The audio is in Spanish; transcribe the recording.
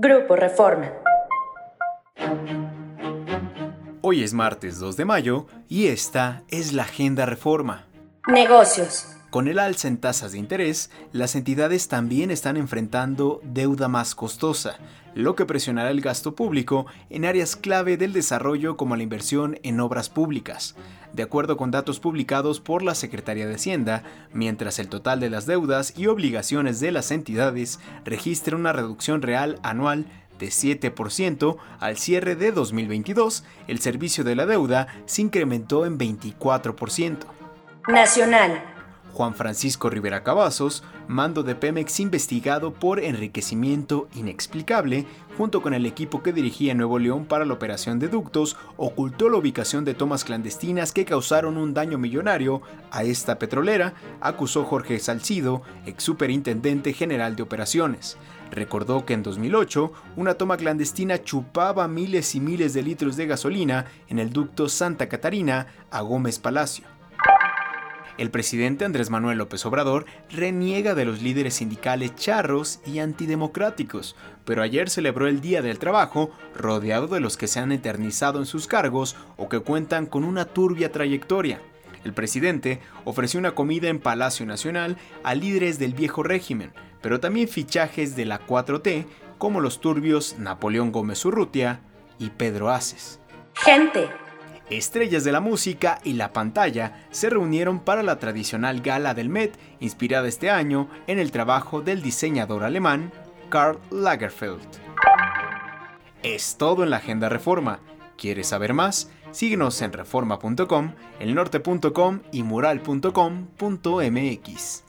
Grupo Reforma. Hoy es martes 2 de mayo y esta es la Agenda Reforma. Negocios. Con el alza en tasas de interés, las entidades también están enfrentando deuda más costosa, lo que presionará el gasto público en áreas clave del desarrollo como la inversión en obras públicas. De acuerdo con datos publicados por la Secretaría de Hacienda, mientras el total de las deudas y obligaciones de las entidades registra una reducción real anual de 7% al cierre de 2022, el servicio de la deuda se incrementó en 24%. Nacional. Juan Francisco Rivera Cavazos, mando de Pemex investigado por enriquecimiento inexplicable, junto con el equipo que dirigía Nuevo León para la operación de ductos, ocultó la ubicación de tomas clandestinas que causaron un daño millonario a esta petrolera, acusó Jorge Salcido, ex superintendente general de operaciones. Recordó que en 2008 una toma clandestina chupaba miles y miles de litros de gasolina en el ducto Santa Catarina a Gómez Palacio. El presidente Andrés Manuel López Obrador reniega de los líderes sindicales charros y antidemocráticos, pero ayer celebró el Día del Trabajo rodeado de los que se han eternizado en sus cargos o que cuentan con una turbia trayectoria. El presidente ofreció una comida en Palacio Nacional a líderes del viejo régimen, pero también fichajes de la 4T como los turbios Napoleón Gómez Urrutia y Pedro Aces. Gente. Estrellas de la música y la pantalla se reunieron para la tradicional gala del Met, inspirada este año en el trabajo del diseñador alemán Karl Lagerfeld. Es todo en la Agenda Reforma. ¿Quieres saber más? Síguenos en reforma.com, elnorte.com y mural.com.mx.